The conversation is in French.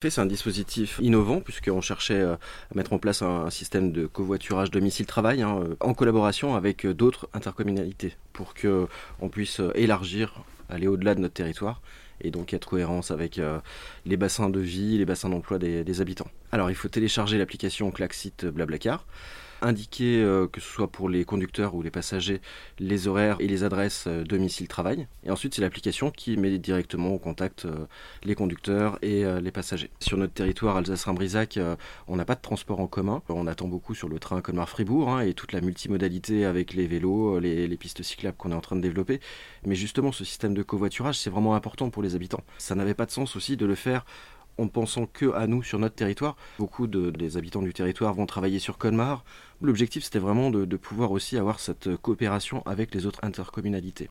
C'est un dispositif innovant puisqu'on cherchait à mettre en place un système de covoiturage domicile-travail hein, en collaboration avec d'autres intercommunalités pour qu'on puisse élargir, aller au-delà de notre territoire et donc être cohérence avec les bassins de vie, les bassins d'emploi des, habitants. Alors il faut télécharger l'application Claxit Blablacar indiquer euh, que ce soit pour les conducteurs ou les passagers les horaires et les adresses euh, domicile-travail. Et ensuite, c'est l'application qui met directement au contact euh, les conducteurs et les passagers. Sur notre territoire Alsace-Rhin-Brisac, on n'a pas de transport en commun. On attend beaucoup sur le train Colmar-Fribourg hein, et toute la multimodalité avec les vélos, les pistes cyclables qu'on est en train de développer. Mais justement, ce système de covoiturage, c'est vraiment important pour les habitants. Ça n'avait pas de sens aussi de le faire en pensant que à nous sur notre territoire. Beaucoup de, des habitants du territoire vont travailler sur Colmar. L'objectif, c'était vraiment de pouvoir aussi avoir cette coopération avec les autres intercommunalités.